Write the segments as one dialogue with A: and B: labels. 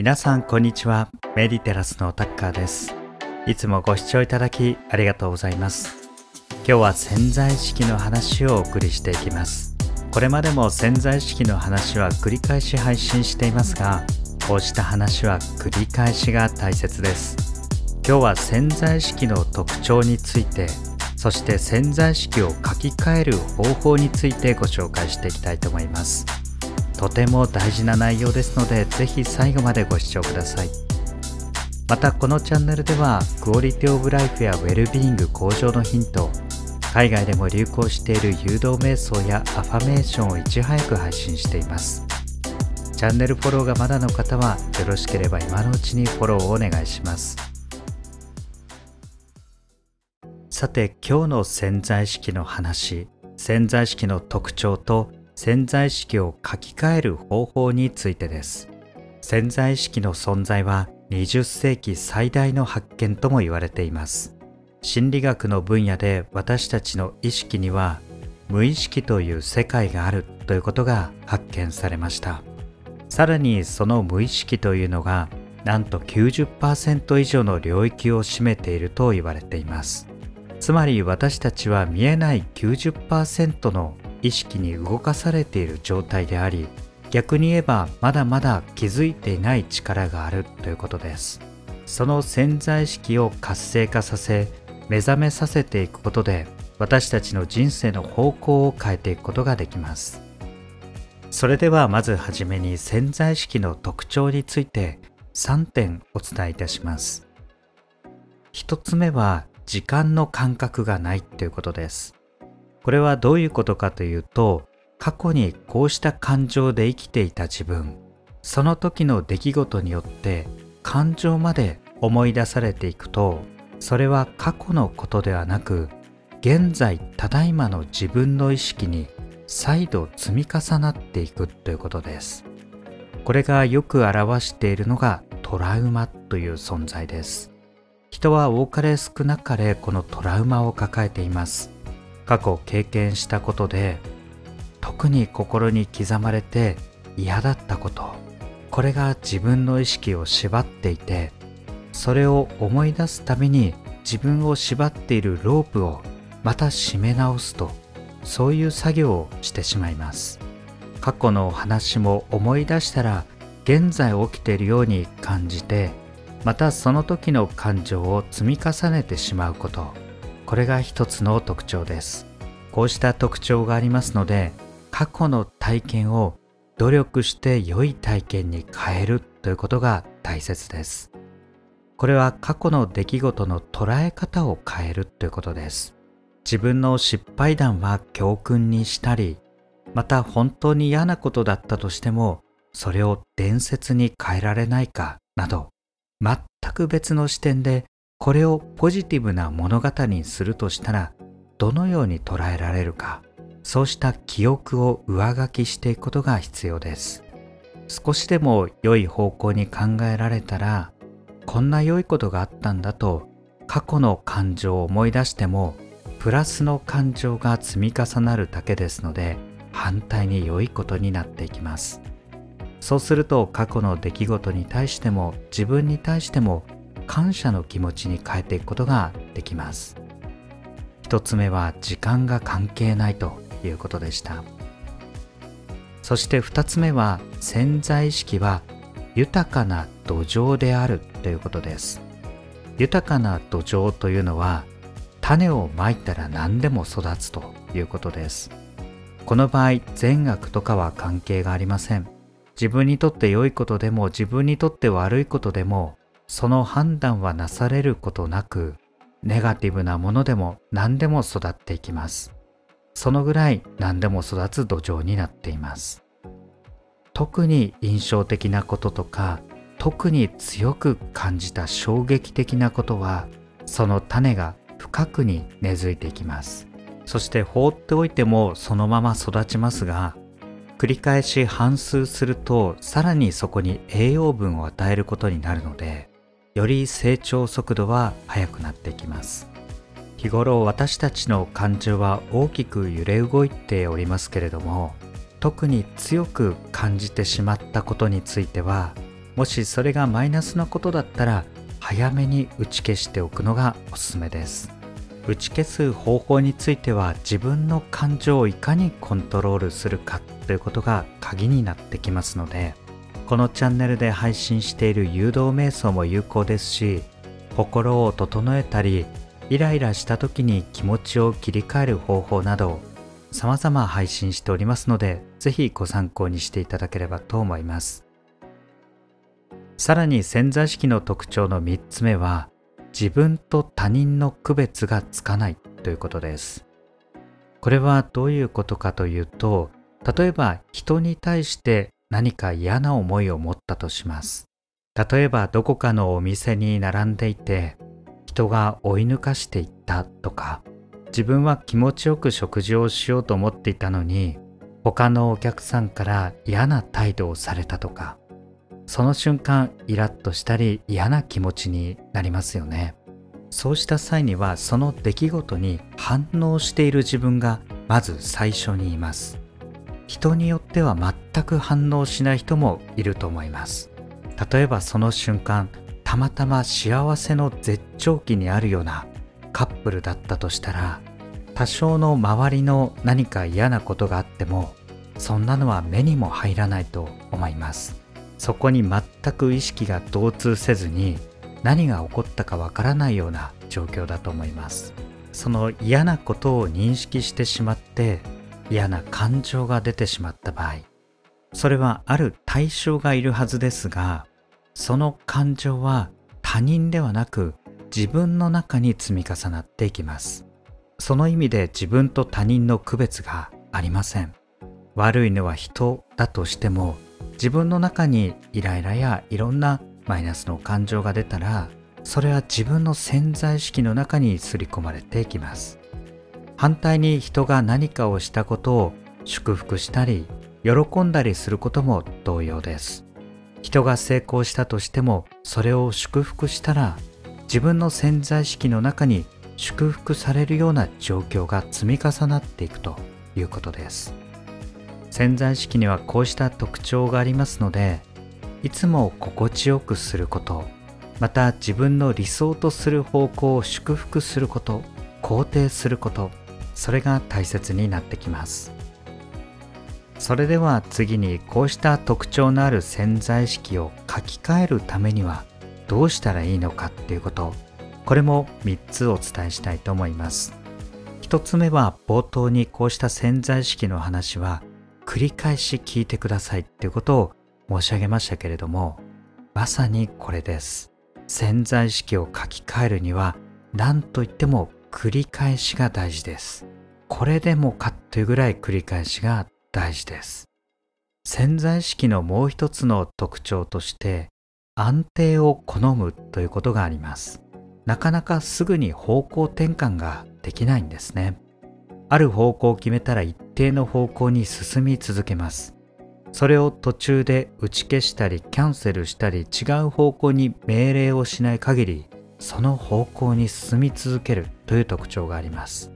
A: 皆さんこんにちは。メディテラスのタッカーです。いつもご視聴いただきありがとうございます。今日は潜在意識の話をお送りしていきます。これまでも潜在意識の話は繰り返し配信していますがこうした話は繰り返しが大切です。今日は潜在意識の特徴についてそして潜在意識を書き換える方法についてご紹介していきたいと思います。とても大事な内容ですのでぜひ最後までご視聴ください。またこのチャンネルではクオリティオブライフやウェルビーイング向上のヒント海外でも流行している誘導瞑想やアファメーションをいち早く配信しています。チャンネルフォローがまだの方はよろしければ今のうちにフォローをお願いします。さて今日の潜在意識の話潜在意識の特徴と潜在意識を書き換える方法についてです。潜在意識の存在は20世紀最大の発見とも言われています。心理学の分野で私たちの意識には無意識という世界があるということが発見されました。さらにその無意識というのがなんと90%以上の領域を占めていると言われています。つまり私たちは見えない90%の意識に動かされている状態であり逆に言えばまだまだ気づいていない力があるということです。その潜在意識を活性化させ目覚めさせていくことで私たちの人生の方向を変えていくことができます。それではまずはじめに潜在意識の特徴について3点お伝えいたします。1つ目は時間の感覚がないということです。これはどういうことかというと過去にこうした感情で生きていた自分その時の出来事によって感情まで思い出されていくとそれは過去のことではなく現在ただいまの自分の意識に再度積み重なっていくということです。これがよく表しているのがトラウマという存在です。人は多かれ少なかれこのトラウマを抱えています。過去経験したことで特に心に刻まれて嫌だったことこれが自分の意識を縛っていてそれを思い出すために自分を縛っているロープをまた締め直すとそういう作業をしてしまいます。過去の話も思い出したら現在起きているように感じてまたその時の感情を積み重ねてしまうこと。これが一つの特徴です。こうした特徴がありますので過去の体験を努力して良い体験に変えるということが大切です。これは過去の出来事の捉え方を変えるということです。自分の失敗談は教訓にしたりまた本当に嫌なことだったとしてもそれを伝説に変えられないかなど全く別の視点でこれをポジティブな物語にするとしたらどのように捉えられるかそうした記憶を上書きしていくことが必要です。少しでも良い方向に考えられたらこんな良いことがあったんだと過去の感情を思い出してもプラスの感情が積み重なるだけですので反対に良いことになっていきます。そうすると過去の出来事に対しても自分に対しても感謝の気持ちに変えていくことができます。一つ目は時間が関係ないということでした。そして二つ目は潜在意識は豊かな土壌であるということです。豊かな土壌というのは種をまいたら何でも育つということです。この場合善悪とかは関係がありません。自分にとって良いことでも自分にとって悪いことでもその判断はなされることなくネガティブなものでも何でも育っていきます。そのぐらい何でも育つ土壌になっています。特に印象的なこととか特に強く感じた衝撃的なことはその種が深くに根付いていきます。そして放っておいてもそのまま育ちますが繰り返し反数するとさらにそこに栄養分を与えることになるのでより成長速度は速くなってきます。日頃私たちの感情は大きく揺れ動いておりますけれども特に強く感じてしまったことについてはもしそれがマイナスなことだったら早めに打ち消しておくのがおすすめです。打ち消す方法については自分の感情をいかにコントロールするかということが鍵になってきますのでこのチャンネルで配信している誘導瞑想も有効ですし心を整えたりイライラした時に気持ちを切り替える方法など様々配信しておりますのでぜひご参考にしていただければと思います。さらに潜在意識の特徴の3つ目は自分と他人の区別がつかないということです。これはどういうことかというと例えば人に対して何か嫌な思いを持ったとします。例えばどこかのお店に並んでいて人が追い抜かしていったとか自分は気持ちよく食事をしようと思っていたのに他のお客さんから嫌な態度をされたとかその瞬間イラッとしたり嫌な気持ちになりますよねそうした際にはその出来事に反応している自分がまず最初にいます人によっては全く反応しない人もいると思います。例えばその瞬間たまたま幸せの絶頂期にあるようなカップルだったとしたら多少の周りの何か嫌なことがあってもそんなのは目にも入らないと思います。そこに全く意識が同通せずに何が起こったかわからないような状況だと思います。その嫌なことを認識してしまって嫌な感情が出てしまった場合それはある対象がいるはずですがその感情は他人ではなく自分の中に積み重なっていきます。その意味で自分と他人の区別がありません。悪いのは人だとしても自分の中にイライラやいろんなマイナスの感情が出たらそれは自分の潜在意識の中に刷り込まれていきます。反対に人が何かをしたことを祝福したり喜んだりすることも同様です。人が成功したとしてもそれを祝福したら自分の潜在意識の中に祝福されるような状況が積み重なっていくということです。潜在意識にはこうした特徴がありますのでいつも心地よくすることまた自分の理想とする方向を祝福すること肯定することそれが大切になってきます。それでは次にこうした特徴のある潜在意識を書き換えるためにはどうしたらいいのかっていうことこれも3つお伝えしたいと思います。1つ目は冒頭にこうした潜在意識の話は繰り返し聞いてくださいっていうことを申し上げましたけれどもまさにこれです。潜在意識を書き換えるには何といっても繰り返しが大事です。これでもかというぐらい繰り返しが大事です。潜在意識のもう一つの特徴として安定を好むということがあります。なかなかすぐに方向転換ができないんですね。ある方向を決めたら一定の方向に進み続けます。それを途中で打ち消したりキャンセルしたり違う方向に命令をしない限りその方向に進み続けるという特徴があります。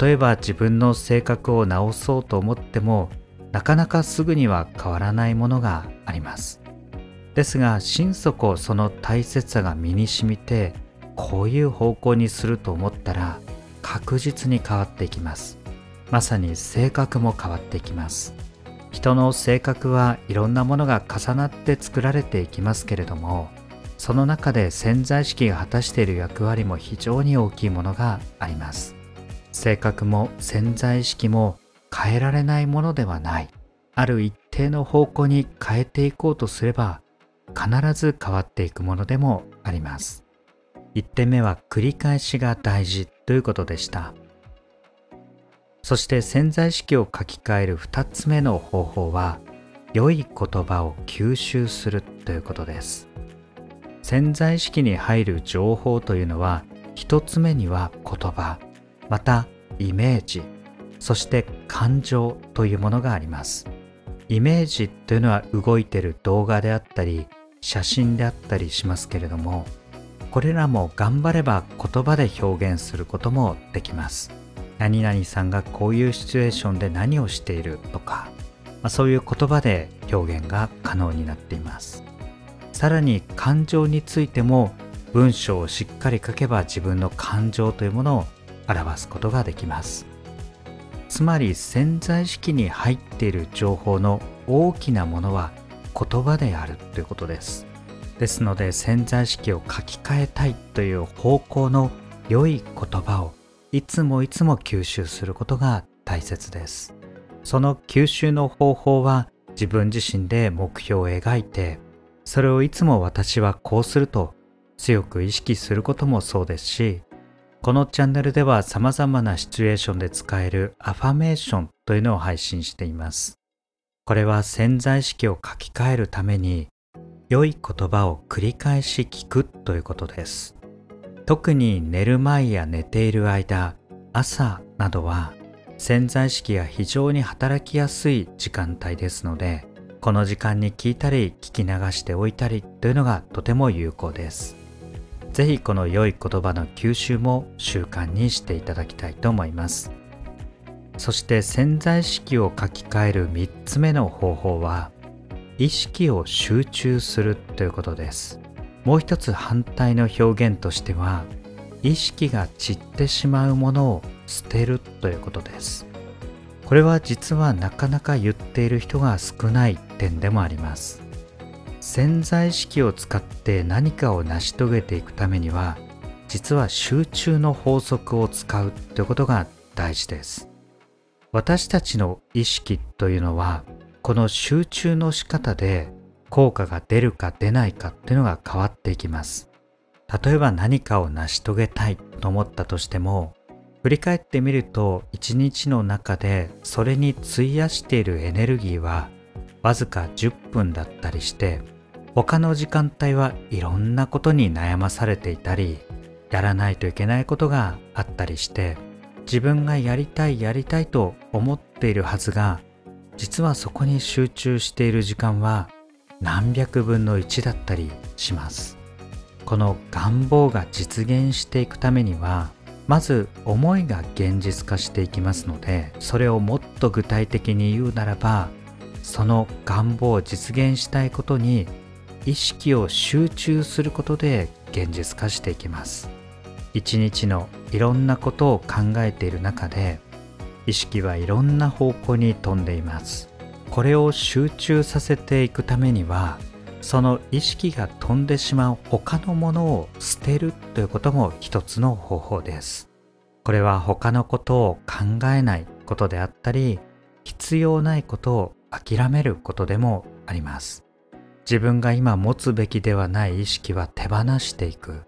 A: 例えば自分の性格を直そうと思ってもなかなかすぐには変わらないものがあります。ですが心底その大切さが身に染みてこういう方向にすると思ったら確実に変わっていきます。まさに性格も変わっていきます。人の性格はいろんなものが重なって作られていきますけれどもその中で潜在意識が果たしている役割も非常に大きいものがあります。性格も潜在意識も変えられないものではない。ある一定の方向に変えていこうとすれば必ず変わっていくものでもあります。1点目は繰り返しが大事ということでした。そして潜在意識を書き換える2つ目の方法は良い言葉を吸収するということです。潜在意識に入る情報というのは一つ目には言葉またイメージそして感情というものがあります。イメージというのは動いてる動画であったり写真であったりしますけれどもこれらも頑張れば言葉で表現することもできます。何々さんがこういうシチュエーションで何をしているとか、まあ、そういう言葉で表現が可能になっています。さらに感情についても文章をしっかり書けば自分の感情というものを表すことができます。つまり潜在意識に入っている情報の大きなものは言葉であるということです。ですので潜在意識を書き換えたいという方向の良い言葉をいつもいつも吸収することが大切です。その吸収の方法は自分自身で目標を描いてそれをいつも私はこうすると強く意識することもそうですしこのチャンネルでは様々なシチュエーションで使えるアファメーションというのを配信しています。これは潜在意識を書き換えるために良い言葉を繰り返し聞くということです。特に寝る前や寝ている間、朝などは潜在意識が非常に働きやすい時間帯ですので、この時間に聞いたり聞き流しておいたりというのがとても有効です。ぜひこの良い言葉の吸収も習慣にしていただきたいと思います。そして潜在意識を書き換える3つ目の方法は意識を集中するということです。もう一つ反対の表現としては意識が散ってしまうものを捨てるということです。これは実はなかなか言っている人が少ない点でもあります。潜在意識を使って何かを成し遂げていくためには実は集中の法則を使うということが大事です。私たちの意識というのはこの集中の仕方で効果が出るか出ないかっていうのが変わっていきます。例えば何かを成し遂げたいと思ったとしても振り返ってみると一日の中でそれに費やしているエネルギーはわずか10分だったりして他の時間帯はいろんなことに悩まされていたりやらないといけないことがあったりして自分がやりたいやりたいと思っているはずが実はそこに集中している時間は何百分の1だったりします。この願望が実現していくためにはまず思いが現実化していきますのでそれをもっと具体的に言うならばその願望を実現したいことに意識を集中することで現実化していきます。一日のいろんなことを考えている中で意識はいろんな方向に飛んでいます。これを集中させていくためにはその意識が飛んでしまう他のものを捨てるということも一つの方法です。これは他のことを考えないことであったり必要ないことを諦めることでもあります。自分が今持つべきではない意識は手放していく。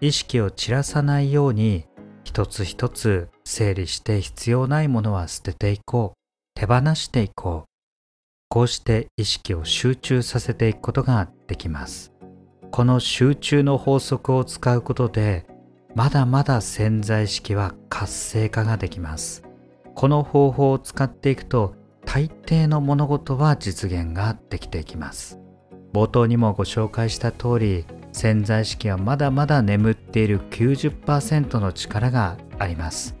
A: 意識を散らさないように一つ一つ整理して必要ないものは捨てていこう。手放していこう。こうして意識を集中させていくことができます。この集中の法則を使うことでまだまだ潜在意識は活性化ができます。この方法を使っていくと大抵の物事は実現ができていきます。冒頭にもご紹介した通り潜在意識はまだまだ眠っている90%の力があります。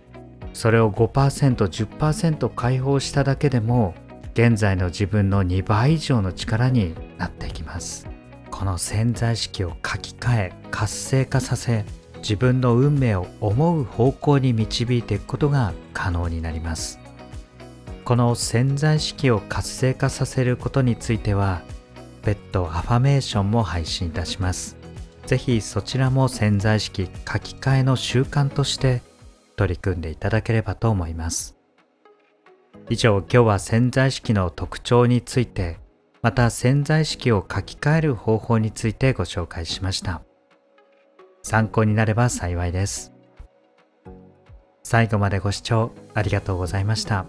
A: それを 5%10% 解放しただけでも現在の自分の2倍以上の力になっていきますこの潜在意識を書き換え活性化させ自分の運命を思う方向に導いていくことが可能になりますこの潜在意識を活性化させることについては別途アファメーションも配信いたします。ぜひそちらも潜在意識書き換えの習慣として取り組んでいただければと思います。以上今日は潜在意識の特徴についてまた潜在意識を書き換える方法についてご紹介しました。参考になれば幸いです。最後までご視聴ありがとうございました。